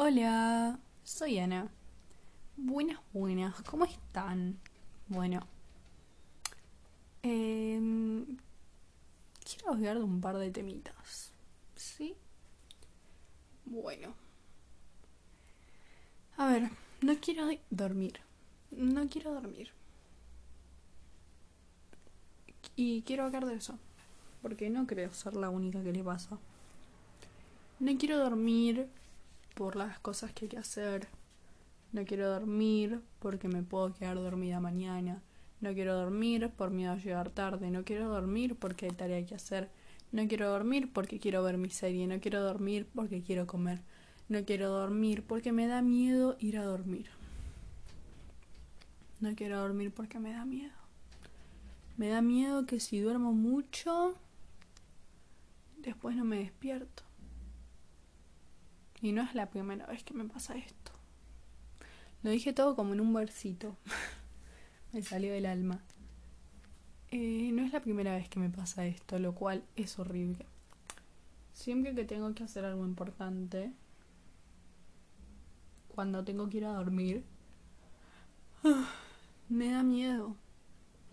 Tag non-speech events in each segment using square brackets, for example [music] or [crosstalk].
Hola, soy Ana. Buenas, buenas, ¿cómo están? Bueno, em, quiero hablar de un par de temitas, ¿sí? Bueno, a ver, no quiero dormir, no quiero dormir. Y quiero hablar de eso, porque no creo ser la única que le pasa. No quiero dormir por las cosas que hay que hacer. No quiero dormir porque me puedo quedar dormida mañana. No quiero dormir por miedo a llegar tarde. No quiero dormir porque hay tarea que hacer. No quiero dormir porque quiero ver mi serie. No quiero dormir porque quiero comer. No quiero dormir porque me da miedo ir a dormir. No quiero dormir porque me da miedo. Me da miedo que si duermo mucho, después no me despierto. Y no es la primera vez que me pasa esto. Lo dije todo como en un versito. [laughs] me salió del alma. Eh, no es la primera vez que me pasa esto, lo cual es horrible. Siempre que tengo que hacer algo importante, cuando tengo que ir a dormir, [sighs] me da miedo.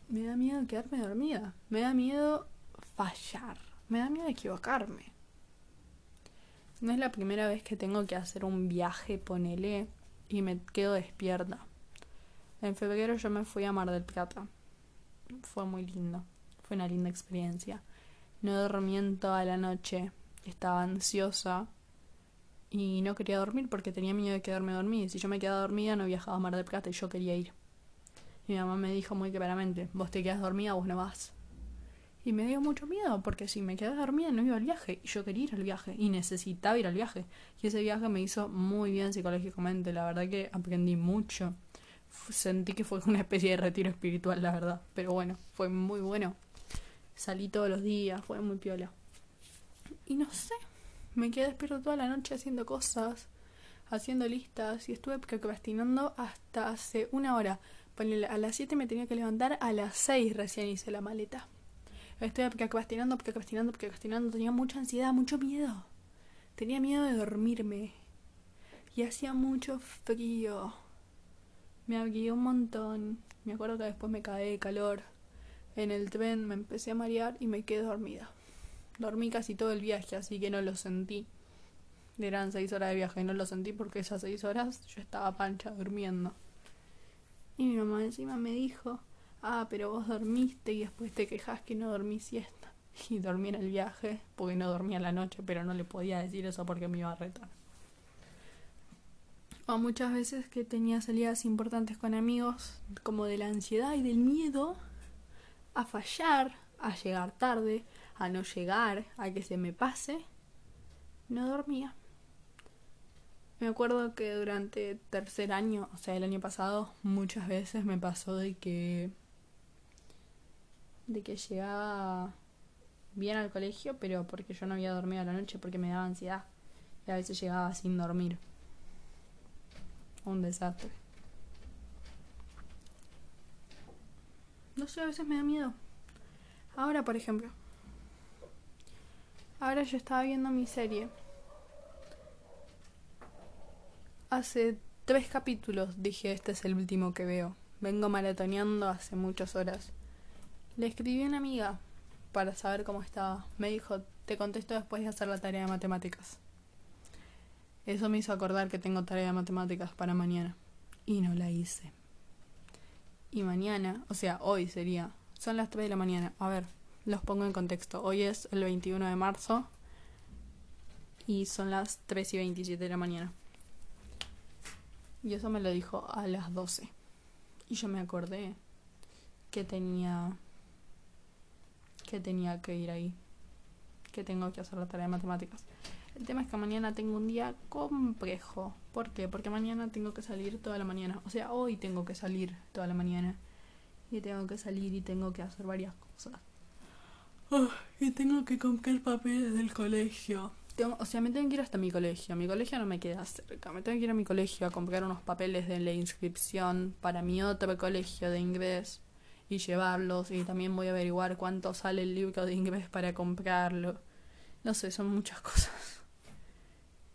Me da miedo quedarme dormida. Me da miedo fallar. Me da miedo equivocarme. No es la primera vez que tengo que hacer un viaje, ponele, y me quedo despierta. En febrero yo me fui a Mar del Plata. Fue muy lindo. Fue una linda experiencia. No dormí en toda la noche. Estaba ansiosa y no quería dormir porque tenía miedo de quedarme dormida. Si yo me quedaba dormida no viajaba a Mar del Plata y yo quería ir. Mi mamá me dijo muy claramente, vos te quedas dormida, vos no vas. Y me dio mucho miedo, porque si me quedaba dormida no iba al viaje. Y yo quería ir al viaje. Y necesitaba ir al viaje. Y ese viaje me hizo muy bien psicológicamente. La verdad que aprendí mucho. Sentí que fue una especie de retiro espiritual, la verdad. Pero bueno, fue muy bueno. Salí todos los días, fue muy piola. Y no sé, me quedé despierto toda la noche haciendo cosas, haciendo listas. Y estuve procrastinando hasta hace una hora. A las 7 me tenía que levantar, a las 6 recién hice la maleta. Estoy procrastinando, procrastinando, procrastinando. Tenía mucha ansiedad, mucho miedo. Tenía miedo de dormirme. Y hacía mucho frío. Me abrigué un montón. Me acuerdo que después me caí de calor. En el tren me empecé a marear y me quedé dormida. Dormí casi todo el viaje, así que no lo sentí. Eran seis horas de viaje no lo sentí porque esas seis horas yo estaba pancha durmiendo. Y mi mamá encima me dijo, ah, pero vos dormiste y después te quejas que no dormí siesta. [laughs] Y dormí en el viaje porque no dormía la noche, pero no le podía decir eso porque me iba a retar. O muchas veces que tenía salidas importantes con amigos, como de la ansiedad y del miedo a fallar, a llegar tarde, a no llegar, a que se me pase, no dormía. Me acuerdo que durante tercer año, o sea, el año pasado, muchas veces me pasó de que de que llegaba bien al colegio, pero porque yo no había dormido a la noche porque me daba ansiedad. Y a veces llegaba sin dormir. Un desastre. No sé, a veces me da miedo. Ahora, por ejemplo. Ahora yo estaba viendo mi serie. Hace tres capítulos dije, este es el último que veo. Vengo maratoneando hace muchas horas. Le escribí a una amiga para saber cómo estaba. Me dijo, te contesto después de hacer la tarea de matemáticas. Eso me hizo acordar que tengo tarea de matemáticas para mañana. Y no la hice. Y mañana, o sea, hoy sería. Son las 3 de la mañana. A ver, los pongo en contexto. Hoy es el 21 de marzo. Y son las 3 y 27 de la mañana. Y eso me lo dijo a las 12. Y yo me acordé que tenía que tenía que ir ahí, que tengo que hacer la tarea de matemáticas. El tema es que mañana tengo un día complejo. ¿Por qué? Porque mañana tengo que salir toda la mañana. O sea, hoy tengo que salir toda la mañana. Y tengo que salir y tengo que hacer varias cosas. y tengo que comprar papeles del colegio. Tengo, o sea, me tengo que ir hasta mi colegio. Mi colegio no me queda cerca. Me tengo que ir a mi colegio a comprar unos papeles de la inscripción para mi otro colegio de inglés y llevarlos y también voy a averiguar cuánto sale el libro de inglés para comprarlo. No sé, son muchas [laughs] cosas.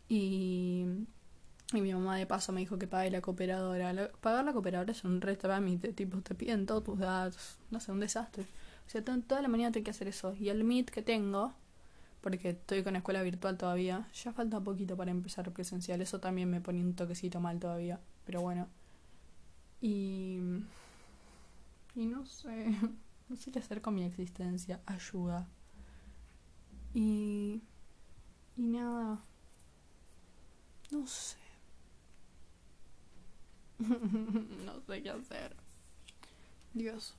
Y Y mi mamá de paso me dijo que pague la cooperadora. pagar la cooperadora es un re tipo, te piden todos tus datos. No sé, un desastre. O sea, toda la mañana tengo que hacer eso. Y el Meet que tengo, porque estoy con escuela virtual todavía, ya falta poquito para empezar presencial. Eso también me pone un toquecito mal todavía. Pero bueno. Y. Y no sé. [laughs] No sé qué hacer con mi existencia. Ayuda. Y. Y nada. No sé. [laughs] no sé qué hacer. Dios.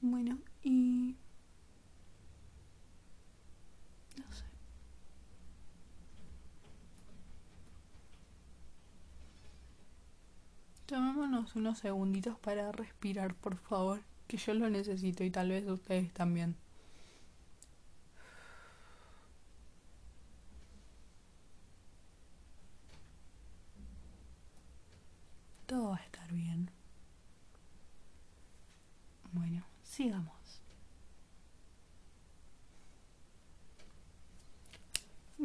Bueno, y... No sé. Tomémonos unos segunditos para respirar, por favor, que yo lo necesito y tal vez ustedes también. Todo va a estar bien. Bueno, sigamos.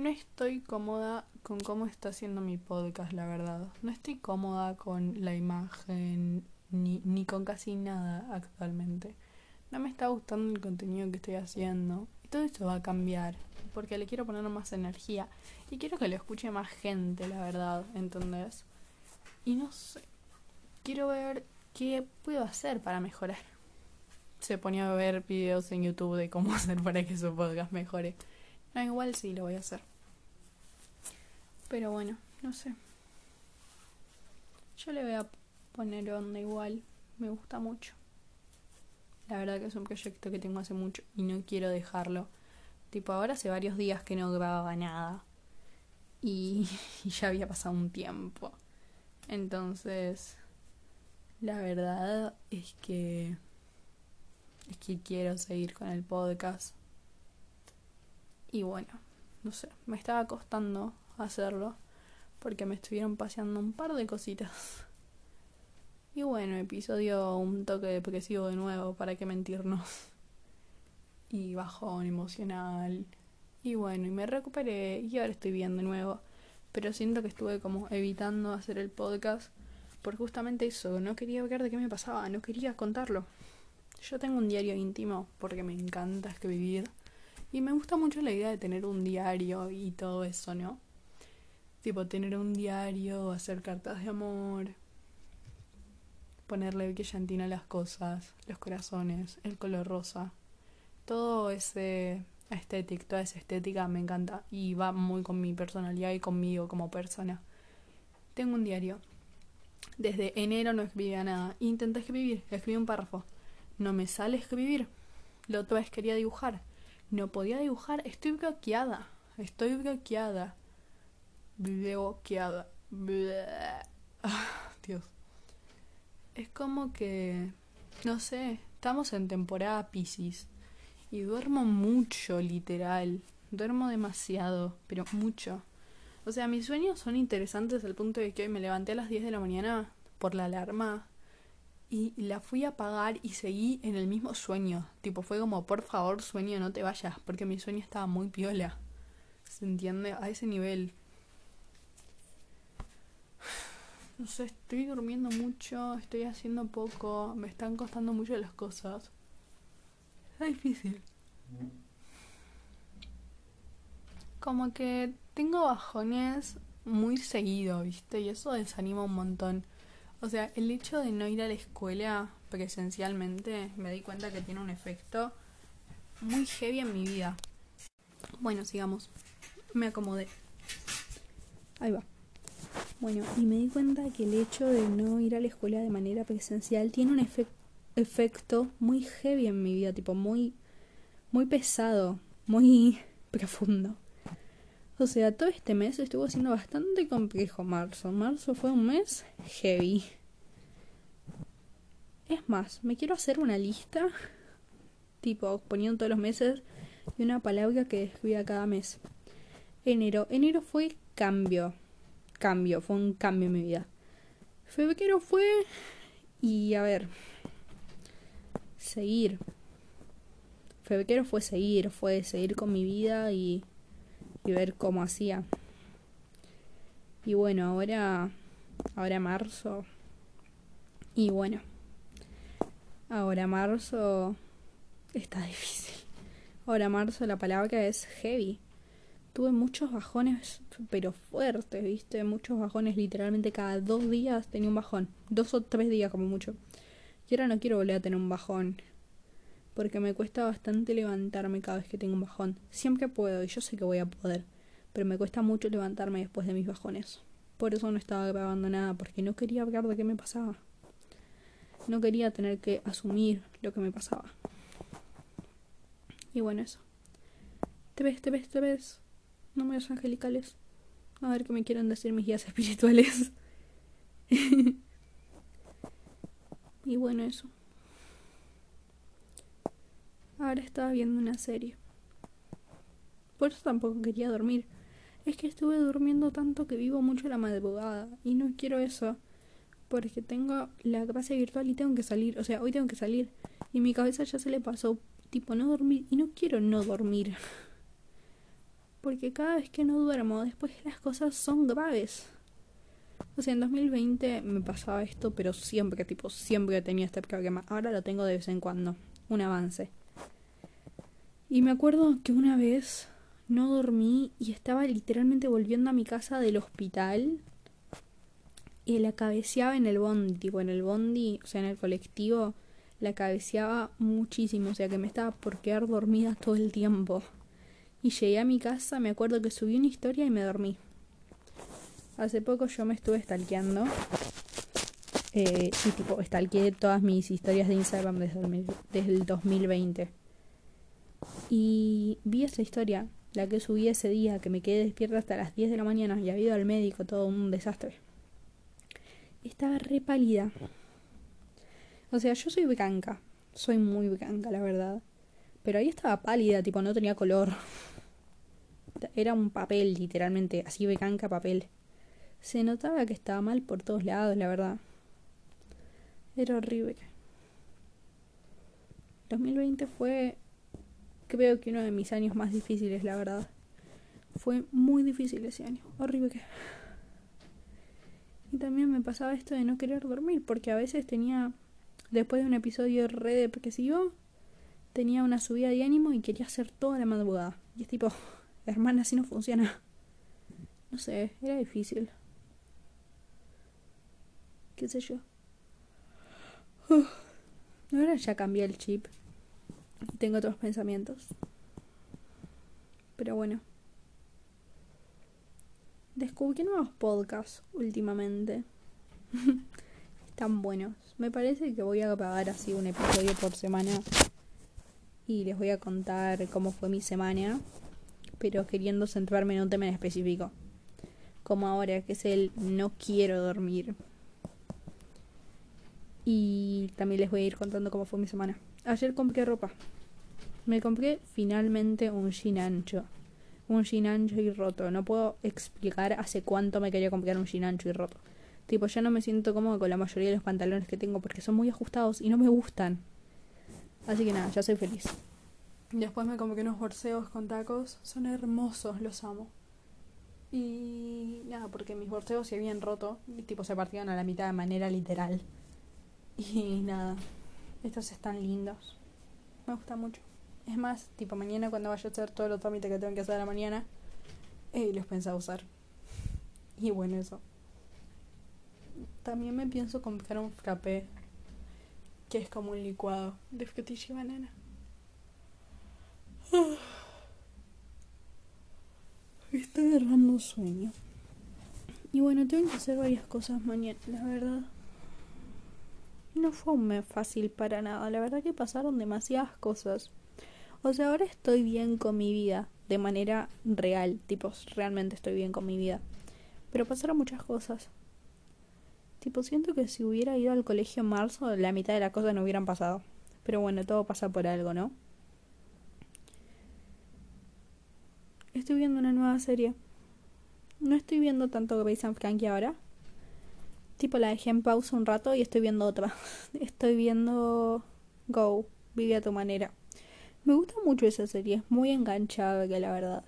No estoy cómoda con cómo está haciendo mi podcast, la verdad. No estoy cómoda con la imagen ni, ni con casi nada actualmente. No me está gustando el contenido que estoy haciendo. Y todo esto va a cambiar. Porque le quiero poner más energía. Y quiero que lo escuche más gente, la verdad. ¿Entendés? Y no sé quiero ver qué puedo hacer para mejorar. Se ponía a ver videos en YouTube de cómo [laughs] hacer para que su podcast mejore. No, igual sí lo voy a hacer. Pero bueno, no sé. Yo le voy a poner onda igual. Me gusta mucho. La verdad que es un proyecto que tengo hace mucho y no quiero dejarlo. Tipo, ahora hace varios días que no grababa nada. Y, [laughs] ya había pasado un tiempo. Entonces, la verdad es que es que quiero seguir con el podcast. Y bueno, no sé, me estaba costando hacerlo porque me estuvieron paseando un par de cositas. Y bueno, episodio un toque depresivo de nuevo, para qué mentirnos. Y bajón emocional. Y bueno, y me recuperé y ahora estoy bien de nuevo. Pero siento que estuve como evitando hacer el podcast por justamente eso, no quería ver de qué me pasaba, no quería contarlo. Yo tengo un diario íntimo porque me encanta escribir y me gusta mucho la idea de tener un diario y todo eso, ¿no? Tipo, tener un diario, hacer cartas de amor, ponerle brillantina a las cosas, los corazones, el color rosa. Todo ese estético, toda esa estética me encanta y va muy con mi personalidad y conmigo como persona. Tengo un diario desde enero no escribía nada. Intenté escribir, escribí un párrafo. No me sale escribir. La otra vez quería dibujar. No podía dibujar. Estoy bloqueada. Estoy bloqueada. Bloqueada. Dios. Es como que... No sé. Estamos en temporada Pisces. Y duermo mucho, literal. Duermo demasiado, pero mucho. O sea, mis sueños son interesantes al punto de que hoy me levanté a las 10 de la mañana por la alarma y la fui a apagar y seguí en el mismo sueño. Tipo, fue como, por favor, sueño, no te vayas, porque mi sueño estaba muy piola. ¿Se entiende? A ese nivel. No sé, estoy durmiendo mucho, estoy haciendo poco, me están costando mucho las cosas. Es difícil. Como que tengo bajones muy seguido, ¿viste? Y eso desanima un montón. O sea, el hecho de no ir a la escuela presencialmente me di cuenta que tiene un efecto muy heavy en mi vida. Bueno, sigamos. Me acomodé. Ahí va. Bueno, y me di cuenta que el hecho de no ir a la escuela de manera presencial tiene un efecto muy heavy en mi vida, tipo muy muy pesado, muy [laughs] profundo. O sea, todo este mes estuvo siendo bastante complejo marzo. Marzo fue un mes heavy. Es más, me quiero hacer una lista, tipo poniendo todos los meses, y una palabra que escribía cada mes. Enero. Enero fue cambio. Cambio, fue un cambio en mi vida. Febrero fue... Y a ver... Seguir. Febrero fue seguir, fue seguir con mi vida y y ver cómo hacía. Y bueno, ahora, ahora marzo. Y bueno, ahora marzo está difícil. Ahora marzo la palabra es heavy. Tuve muchos bajones, pero fuertes, ¿viste? Muchos bajones, literalmente cada dos días tenía un bajón. Dos o tres días como mucho. Y ahora no quiero volver a tener un bajón. Porque me cuesta bastante levantarme cada vez que tengo un bajón. Siempre puedo y yo sé que voy a poder. Pero me cuesta mucho levantarme después de mis bajones. Por eso no estaba grabando nada, porque no quería hablar de qué me pasaba. No quería tener que asumir lo que me pasaba. Y bueno, eso. Te ves, te ves, te ves. Números angelicales. A ver qué me quieren decir mis guías [laughs] espirituales. y bueno, eso. Ahora estaba viendo una serie. Por eso tampoco quería dormir. Es que estuve durmiendo tanto que vivo mucho la madrugada. Y no quiero eso. Porque tengo la clase virtual y tengo que salir. O sea, hoy tengo que salir. Y mi cabeza ya se le pasó tipo no dormir y no quiero no dormir. [laughs] Porque cada vez que no duermo, después las cosas son graves. O sea, en 2020 me pasaba esto, pero siempre, tipo, siempre tenía este problema. Ahora lo tengo de vez en cuando. Un avance. Y me acuerdo que una vez no dormí y estaba literalmente volviendo a mi casa del hospital. Y la cabeceaba en el bondi, tipo en el bondi, o sea, en el colectivo la cabeceaba muchísimo, o sea que me estaba por quedar dormida todo el tiempo. Y llegué a mi casa, me acuerdo que subí una historia y me dormí. Hace poco yo me estuve stalkeando. Eh, y tipo, stalkeé todas mis historias de Instagram desde el, desde el 2020. Y vi esa historia, la que subí ese día, que me quedé despierta hasta las 10 de la mañana y había ido al médico, todo un desastre. Estaba re pálida. O sea, yo soy blanca. Soy muy blanca, la verdad. Pero ahí estaba pálida, tipo, no tenía color. Era un papel, literalmente, así blanca papel. Se notaba que estaba mal por todos lados, la verdad. Era horrible. 2020 fue, creo que uno de mis años más difíciles, la verdad. Fue muy difícil ese año. Horrible. Y también me pasaba esto de no querer dormir, porque a veces tenía Después de un episodio re depresivo, tenía una subida de ánimo y quería hacer toda la madrugada. Y es tipo, hermana, así no funciona. No sé, era difícil. ¿Qué sé yo? Ahora ya cambié el chip. Tengo otros pensamientos. Pero bueno. Descubrí nuevos podcasts últimamente. [laughs] Están buenos. Me parece que voy a grabar así un episodio por semana y les voy a contar cómo fue mi semana, pero queriendo centrarme en un tema en específico. Como ahora, que es el no quiero dormir. Y también les voy a ir contando cómo fue mi semana. Ayer compré ropa. Me compré finalmente un jean ancho. Un jean ancho y roto. No puedo explicar hace cuánto me quería comprar un jean ancho y roto. Tipo, ya no me siento cómodo con la mayoría de los pantalones que tengo porque son muy ajustados y no me gustan. Así que nada, ya soy feliz. Después me compré unos borseos con tacos. Son hermosos, los amo. Y nada, porque mis borseos se habían roto. Y tipo se partían a la mitad de manera literal. Y nada, estos están lindos. Me gusta mucho. Es más, tipo mañana cuando vaya a hacer todo los trámites que tengo que hacer a la mañana, eh, los pensaba usar. Y bueno, eso. También me pienso comprar un frappé, que es como un licuado de frutilla y banana. Agarrando un sueño. Y bueno, tengo que hacer varias cosas mañana, la verdad. No fue un mes fácil para nada, la verdad que pasaron demasiadas cosas. O sea, ahora estoy bien con mi vida, de manera real, tipo, realmente estoy bien con mi vida. Pero pasaron muchas cosas. Tipo, siento que si hubiera ido al colegio en marzo, la mitad de las cosas no hubieran pasado. Pero bueno, todo pasa por algo, ¿no? Estoy viendo una nueva serie. No estoy viendo tanto Grace and Frankie ahora. Tipo, la dejé en pausa un rato y estoy viendo otra. [laughs] Estoy viendo Go, vive a tu manera. Me gusta mucho esa serie, es muy enganchada, que la verdad.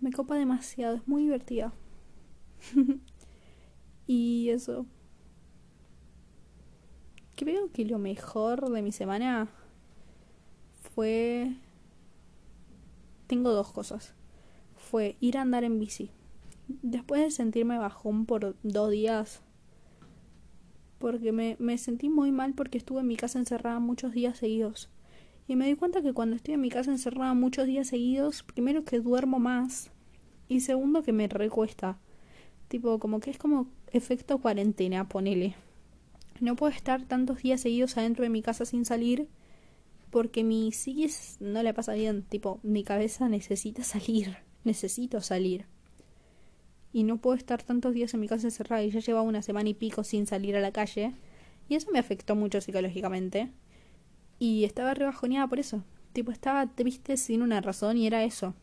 Me copa demasiado, es muy divertida. [laughs] Y eso. Creo que lo mejor de mi semana fue... Tengo dos cosas. Fue ir a andar en bici. Después de sentirme bajón por dos días, porque me, me sentí muy mal porque estuve en mi casa encerrada muchos días seguidos. Y me di cuenta que cuando estoy en mi casa encerrada muchos días seguidos, primero que duermo más y segundo que me recuesta. Tipo, como que es como efecto cuarentena, ponele. No puedo estar tantos días seguidos adentro de mi casa sin salir porque mi psiquis no le pasa bien. Tipo, mi cabeza necesita salir. Necesito salir. Y no puedo estar tantos días en mi casa encerrada y ya llevaba una semana y pico sin salir a la calle. Y eso me afectó mucho psicológicamente. Y estaba rebajoneada por eso. Tipo, estaba triste sin una razón y era eso.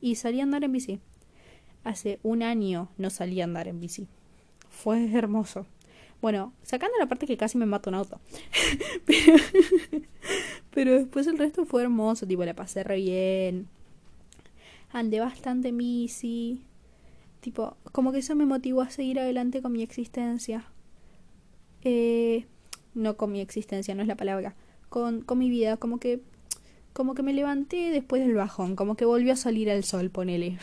Y salí a andar en bici. Hace un año no salí a andar en bici. Fue hermoso. Bueno, sacando la parte que casi me mató un auto. [laughs] pero, pero después el resto fue hermoso. Tipo, la pasé re bien. Andé bastante bici. Tipo, como que eso me motivó a seguir adelante con mi existencia. Eh, no con mi existencia, no es la palabra con, con mi vida, como que como que me levanté después del bajón, como que volvió a salir el sol, ponele.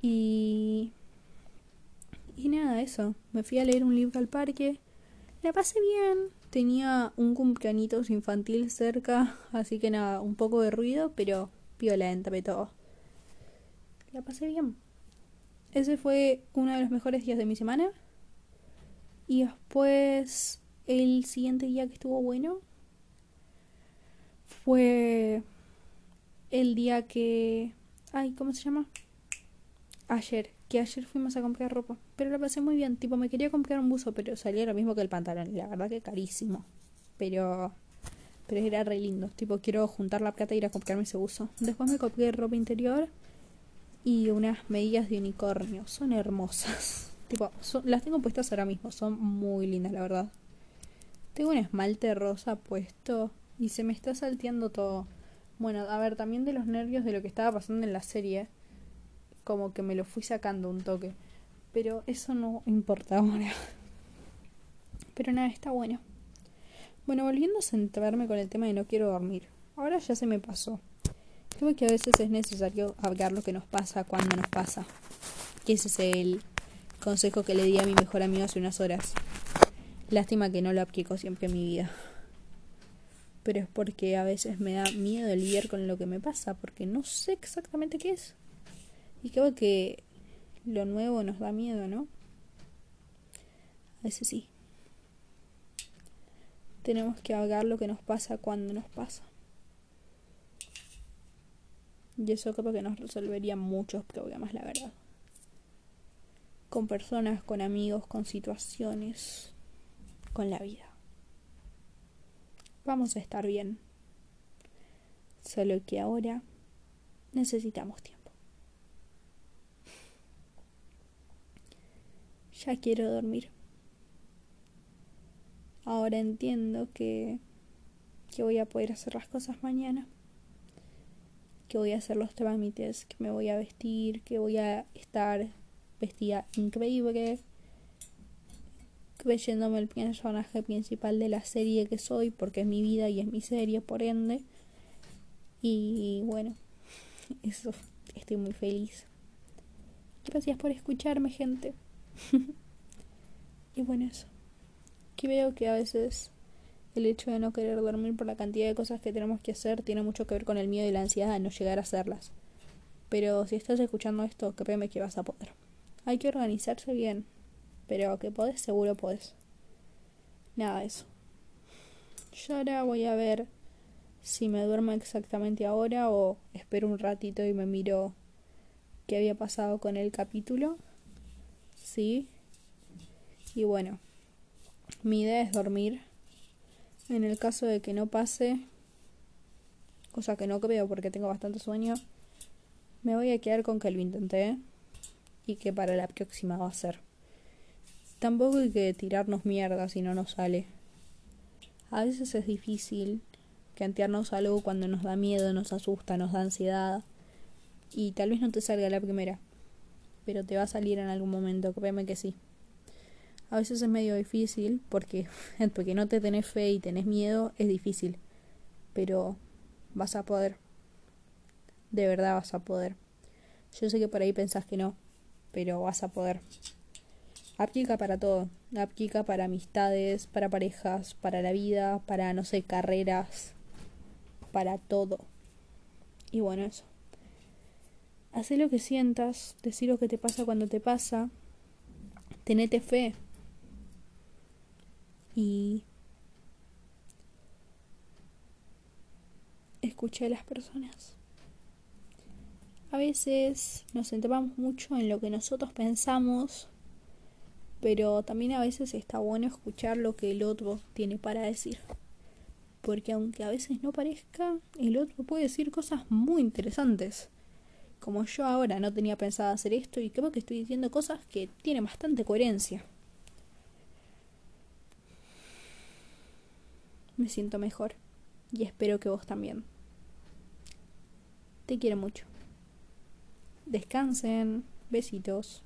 Y y nada, eso. Me fui a leer un libro al parque. La pasé bien. Tenía un cumpleaños infantil cerca, así que nada, un poco de ruido, pero violenta, todo. La pasé bien. Ese fue uno de los mejores días de mi semana. Y después el siguiente día que estuvo bueno fue el día que... Ay, ¿cómo se llama? Ayer, que ayer fuimos a comprar ropa. Pero la pasé muy bien. Tipo, me quería comprar un buzo, pero salía lo mismo que el pantalón. Y la verdad que carísimo. Pero... Pero era re lindo. Tipo, quiero juntar la plata e ir a comprarme ese buzo. Después me compré ropa interior y unas medias de unicornio. Son hermosas. [laughs] Tipo, las tengo puestas ahora mismo. Son muy lindas, la verdad. Tengo un esmalte rosa puesto y se me está salteando todo. Bueno, a ver, también de los nervios de lo que estaba pasando en la serie, como que me lo fui sacando un toque. Pero eso no importa ahora. [laughs] Pero nada, está bueno. Bueno, volviendo a centrarme con el tema de no quiero dormir. Ahora ya se me pasó. Creo que a veces es necesario hablar lo que nos pasa cuando nos pasa. Que ese es el consejo que le di a mi mejor amigo hace unas horas. Lástima que no lo aplico siempre en mi vida. Pero es porque a veces me da miedo lidiar con lo que me pasa, porque no sé exactamente qué es. Y creo que lo nuevo nos da miedo, ¿no? A veces sí. Tenemos que ahogar lo que nos pasa cuando nos pasa. Y eso creo que nos resolvería muchos problemas, la verdad. Con personas, con amigos, con situaciones con la vida. Vamos a estar bien. Solo que ahora necesitamos tiempo. Ya quiero dormir. Ahora entiendo que, que voy a poder hacer las cosas mañana. Que voy a hacer los trámites, que me voy a vestir, que voy a estar vestida increíble, creyéndome el personaje principal de la serie que soy, porque es mi vida y es mi serie, por ende. Y bueno, eso, estoy muy feliz. Gracias por escucharme, gente. [laughs] y bueno, eso. Que veo que a veces el hecho de no querer dormir por la cantidad de cosas que tenemos que hacer tiene mucho que ver con el miedo y la ansiedad de no llegar a hacerlas. Pero si estás escuchando esto, créeme que vas a poder. Hay que organizarse bien, pero que podés, seguro podés. Nada eso. Yo ahora voy a ver si me duermo exactamente ahora o espero un ratito y me miro qué había pasado con el capítulo. Sí. Y bueno, mi idea es dormir. En el caso de que no pase, cosa que no creo porque tengo bastante sueño, me voy a quedar con que lo intenté y que para la próxima va a ser. Tampoco hay que tirarnos mierda si no nos sale. A veces es difícil cantearnos algo cuando nos da miedo, nos asusta, nos da ansiedad. Y tal vez no te salga la primera. pero te va a salir en algún momento, créeme que sí. A veces es medio difícil porque, [laughs] porque no te tenés fe y tenés miedo, es difícil. Pero vas a poder. De verdad vas a poder. Yo sé que por ahí pensás que no, pero vas a poder. Aplica para todo. Aplica para amistades, para parejas, para la vida, para, no sé, carreras, para todo. Y bueno, eso. Haz lo que sientas, decir lo que te pasa cuando te pasa, tenete fe. Y escuché a las personas. A veces nos centramos mucho en lo que nosotros pensamos, pero también a veces está bueno escuchar lo que el otro tiene para decir. Porque aunque a veces no parezca, el otro puede decir cosas muy interesantes. Como yo ahora no tenía pensado hacer esto y creo que estoy diciendo cosas que tienen bastante coherencia. Me siento mejor y espero que vos también. Te quiero mucho. Descansen. Besitos.